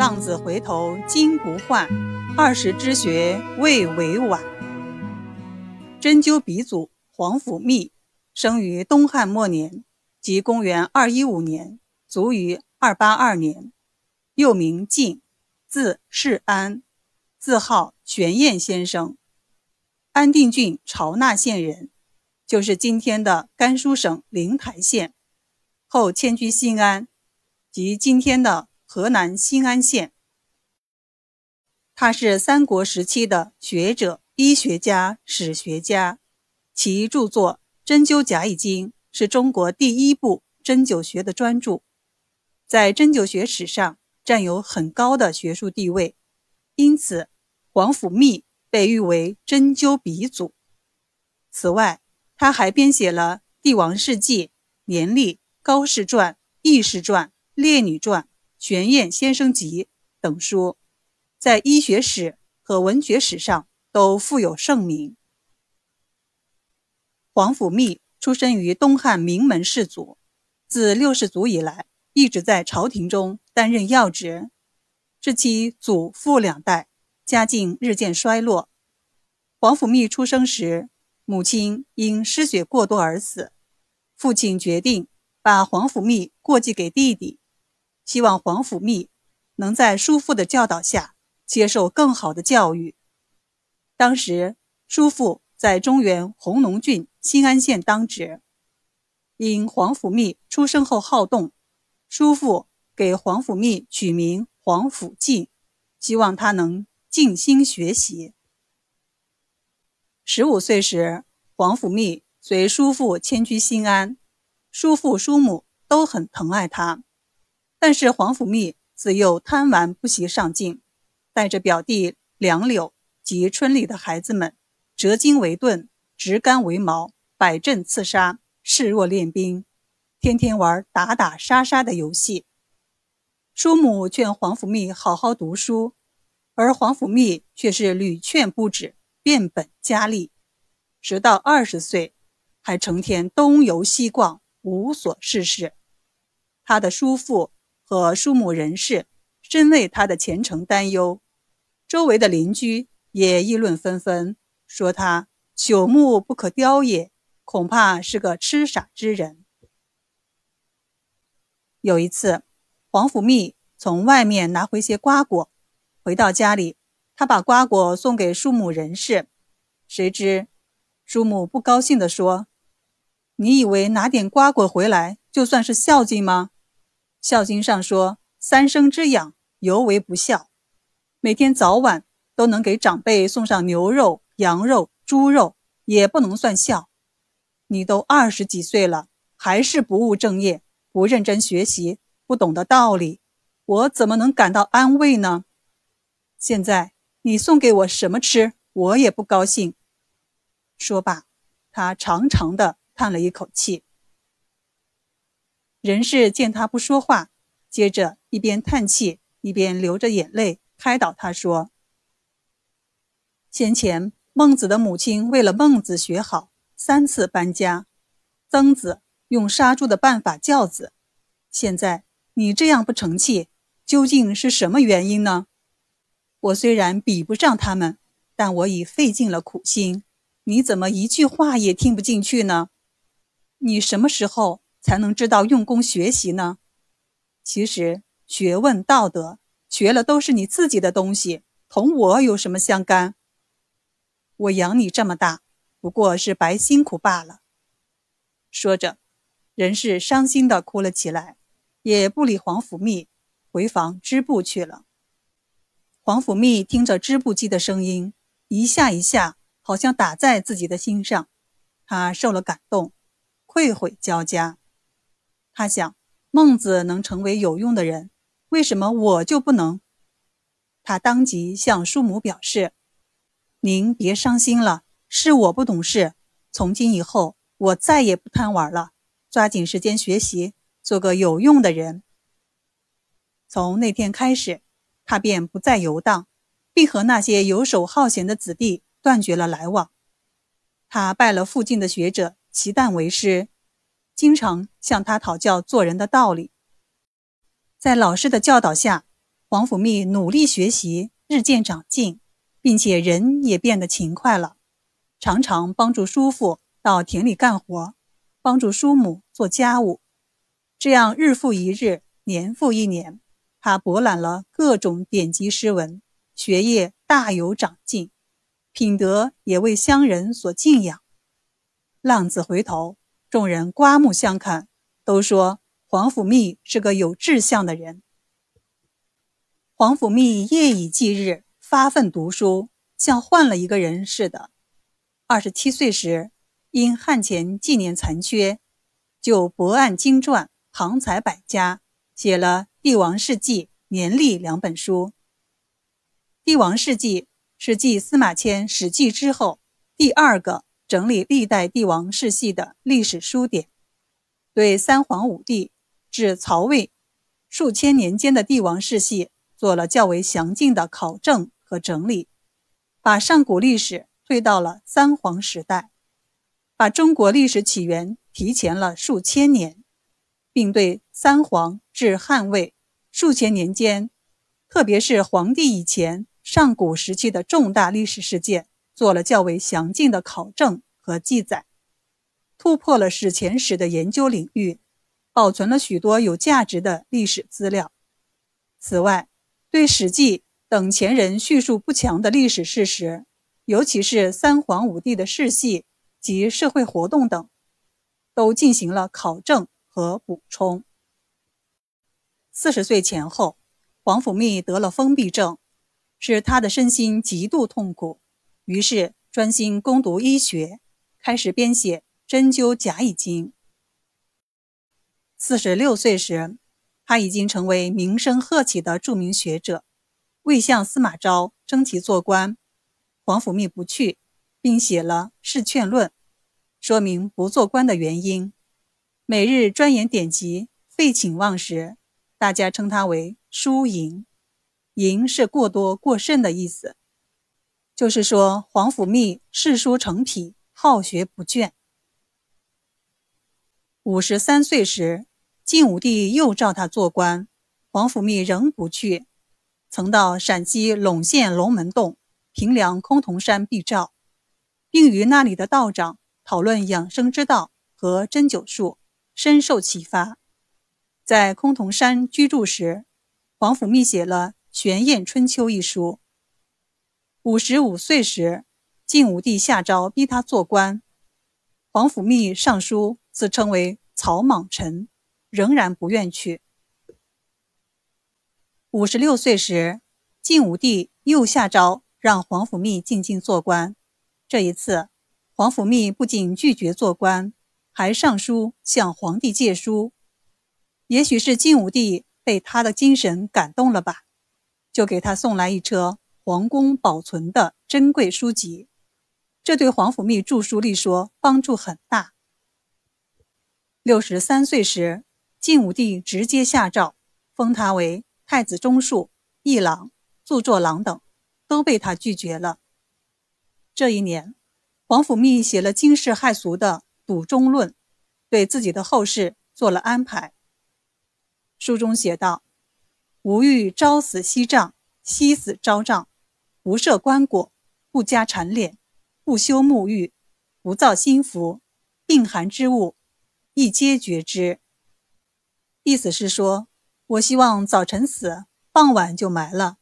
浪子回头金不换，二十之学未为晚。针灸鼻祖皇甫谧，生于东汉末年，即公元二一五年，卒于二八二年。又名晋，字世安，字号玄晏先生，安定郡朝那县人，就是今天的甘肃省灵台县。后迁居新安，即今天的河南新安县。他是三国时期的学者、医学家、史学家，其著作《针灸甲乙经》是中国第一部针灸学的专著，在针灸学史上。占有很高的学术地位，因此皇甫谧被誉为针灸鼻祖。此外，他还编写了《帝王世纪》《年历》《高士传》《义士传》《烈女传》《玄彦先生集》等书，在医学史和文学史上都富有盛名。皇甫谧出身于东汉名门士族，自六世祖以来一直在朝廷中。担任要职，至其祖父两代，家境日渐衰落。皇甫谧出生时，母亲因失血过多而死，父亲决定把皇甫谧过继给弟弟，希望皇甫谧能在叔父的教导下接受更好的教育。当时，叔父在中原弘农郡新安县当职，因皇甫谧出生后好动，叔父。给皇甫谧取名皇甫进，希望他能静心学习。十五岁时，皇甫谧随叔父迁居新安，叔父叔母都很疼爱他。但是皇甫谧自幼贪玩，不习上进，带着表弟梁柳及村里的孩子们，折金为盾，执竿为矛，摆阵刺杀，视若练兵，天天玩打打杀杀的游戏。叔母劝皇甫谧好好读书，而皇甫谧却是屡劝不止，变本加厉，直到二十岁，还成天东游西逛，无所事事。他的叔父和叔母人氏深为他的前程担忧，周围的邻居也议论纷纷，说他朽木不可雕也，恐怕是个痴傻之人。有一次。皇甫谧从外面拿回些瓜果，回到家里，他把瓜果送给叔母人氏，谁知叔母不高兴地说：“你以为拿点瓜果回来就算是孝敬吗？孝经上说三生之养尤为不孝，每天早晚都能给长辈送上牛肉、羊肉、猪肉，也不能算孝。你都二十几岁了，还是不务正业，不认真学习。”不懂得道理，我怎么能感到安慰呢？现在你送给我什么吃，我也不高兴。说罢，他长长的叹了一口气。人事见他不说话，接着一边叹气一边流着眼泪开导他说：“先前孟子的母亲为了孟子学好，三次搬家，曾子用杀猪的办法教子，现在。”你这样不成器，究竟是什么原因呢？我虽然比不上他们，但我已费尽了苦心，你怎么一句话也听不进去呢？你什么时候才能知道用功学习呢？其实学问道德学了都是你自己的东西，同我有什么相干？我养你这么大，不过是白辛苦罢了。说着，人是伤心的哭了起来。也不理皇甫谧，回房织布去了。皇甫谧听着织布机的声音，一下一下，好像打在自己的心上，他受了感动，愧悔交加。他想，孟子能成为有用的人，为什么我就不能？他当即向叔母表示：“您别伤心了，是我不懂事。从今以后，我再也不贪玩了，抓紧时间学习。”做个有用的人。从那天开始，他便不再游荡，并和那些游手好闲的子弟断绝了来往。他拜了附近的学者齐旦为师，经常向他讨教做人的道理。在老师的教导下，王甫谧努力学习，日渐长进，并且人也变得勤快了，常常帮助叔父到田里干活，帮助叔母做家务。这样日复一日，年复一年，他博览了各种典籍诗文，学业大有长进，品德也为乡人所敬仰。浪子回头，众人刮目相看，都说皇甫谧是个有志向的人。皇甫谧夜以继日发奋读书，像换了一个人似的。二十七岁时，因汉前纪年残缺，就博案经传，旁采百家，写了《帝王世纪》《年历》两本书。《帝王世纪》是继司马迁《史记》之后第二个整理历代帝王世系的历史书典，对三皇五帝至曹魏数千年间的帝王世系。做了较为详尽的考证和整理，把上古历史推到了三皇时代，把中国历史起源提前了数千年，并对三皇至汉魏数千年间，特别是黄帝以前上古时期的重大历史事件做了较为详尽的考证和记载，突破了史前史的研究领域，保存了许多有价值的历史资料。此外，对《史记》等前人叙述不强的历史事实，尤其是三皇五帝的世系及社会活动等，都进行了考证和补充。四十岁前后，皇甫谧得了封闭症，使他的身心极度痛苦，于是专心攻读医学，开始编写《针灸甲乙经》。四十六岁时。他已经成为名声鹤起的著名学者，未向司马昭征其做官，皇甫谧不去，并写了《试劝论》，说明不做官的原因。每日钻研典籍，废寝忘食，大家称他为“书淫”，淫是过多过甚的意思，就是说皇甫谧嗜书成癖，好学不倦。五十三岁时。晋武帝又召他做官，皇甫谧仍不去，曾到陕西陇县龙门洞、平凉崆峒山避诏，并与那里的道长讨论养生之道和针灸术，深受启发。在崆峒山居住时，皇甫谧写了《玄验春秋》一书。五十五岁时，晋武帝下诏逼他做官，皇甫谧上书自称为草莽臣。仍然不愿去。五十六岁时，晋武帝又下诏让皇甫谧进京做官。这一次，皇甫谧不仅拒绝做官，还上书向皇帝借书。也许是晋武帝被他的精神感动了吧，就给他送来一车皇宫保存的珍贵书籍。这对皇甫谧著书立说帮助很大。六十三岁时。晋武帝直接下诏封他为太子中庶、议郎、著作郎等，都被他拒绝了。这一年，皇甫谧写了惊世骇俗的《赌中论》，对自己的后事做了安排。书中写道：“吾欲朝死夕葬，夕死朝葬，不设棺椁，不加缠殓，不修沐浴，不造新服，病寒之物，亦皆绝之。”意思是说，我希望早晨死，傍晚就埋了；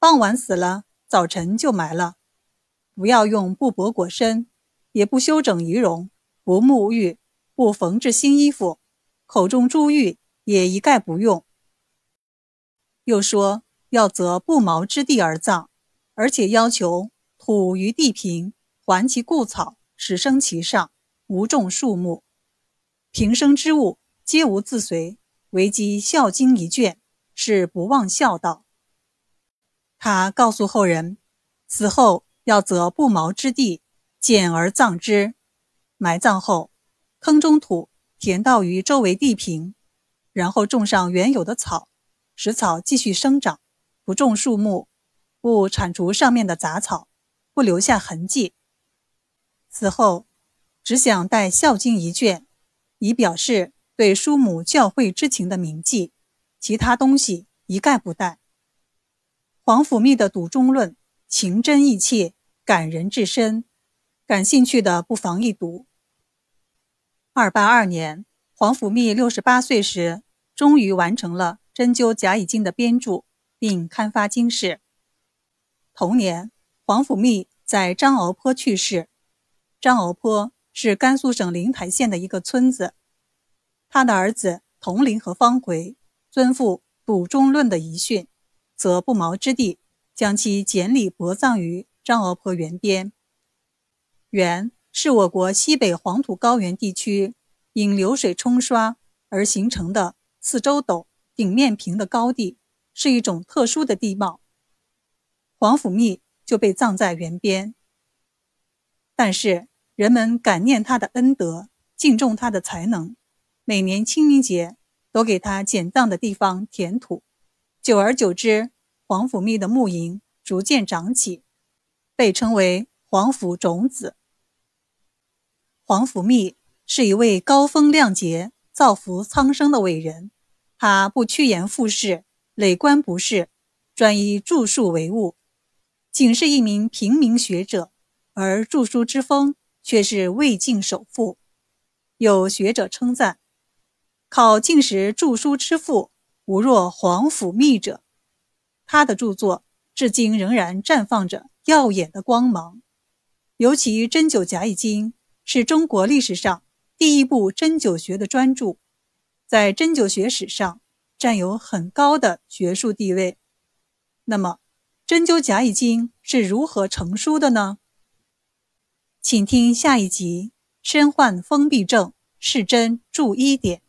傍晚死了，早晨就埋了。不要用布帛裹身，也不修整仪容，不沐浴，不缝制新衣服，口中珠玉也一概不用。又说要择不毛之地而葬，而且要求土于地平，还其故草，始生其上，无种树木，平生之物皆无自随。唯积《孝经》一卷，是不忘孝道。他告诉后人，死后要择不毛之地，简而葬之。埋葬后，坑中土填到于周围地平，然后种上原有的草，使草继续生长。不种树木，不铲除上面的杂草，不留下痕迹。死后，只想带《孝经》一卷，以表示。对叔母教诲之情的铭记，其他东西一概不带。皇甫谧的笃中论情真意切，感人至深，感兴趣的不妨一读。二八二年，皇甫谧六十八岁时，终于完成了《针灸甲乙经》的编著，并刊发经世。同年，皇甫谧在张敖坡去世。张敖坡是甘肃省灵台县的一个村子。他的儿子同龄和方回遵父笃中论的遗训。则不毛之地，将其简礼薄葬于张敖坡原边。原是我国西北黄土高原地区因流水冲刷而形成的四周陡、顶面平的高地，是一种特殊的地貌。皇甫谧就被葬在原边。但是人们感念他的恩德，敬重他的才能，每年清明节都给他捡葬的地方填土。久而久之，皇甫谧的墓茔逐渐长起，被称为皇甫种子。皇甫谧是一位高风亮节、造福苍生的伟人。他不趋炎附势、累官不仕，专以著述为务，仅是一名平民学者，而著书之风却是魏晋首富。有学者称赞：“考进士著书之父。”无若皇甫谧者，他的著作至今仍然绽放着耀眼的光芒。尤其《针灸甲乙经》是中国历史上第一部针灸学的专著，在针灸学史上占有很高的学术地位。那么，《针灸甲乙经》是如何成书的呢？请听下一集：身患封闭症，是针注医典。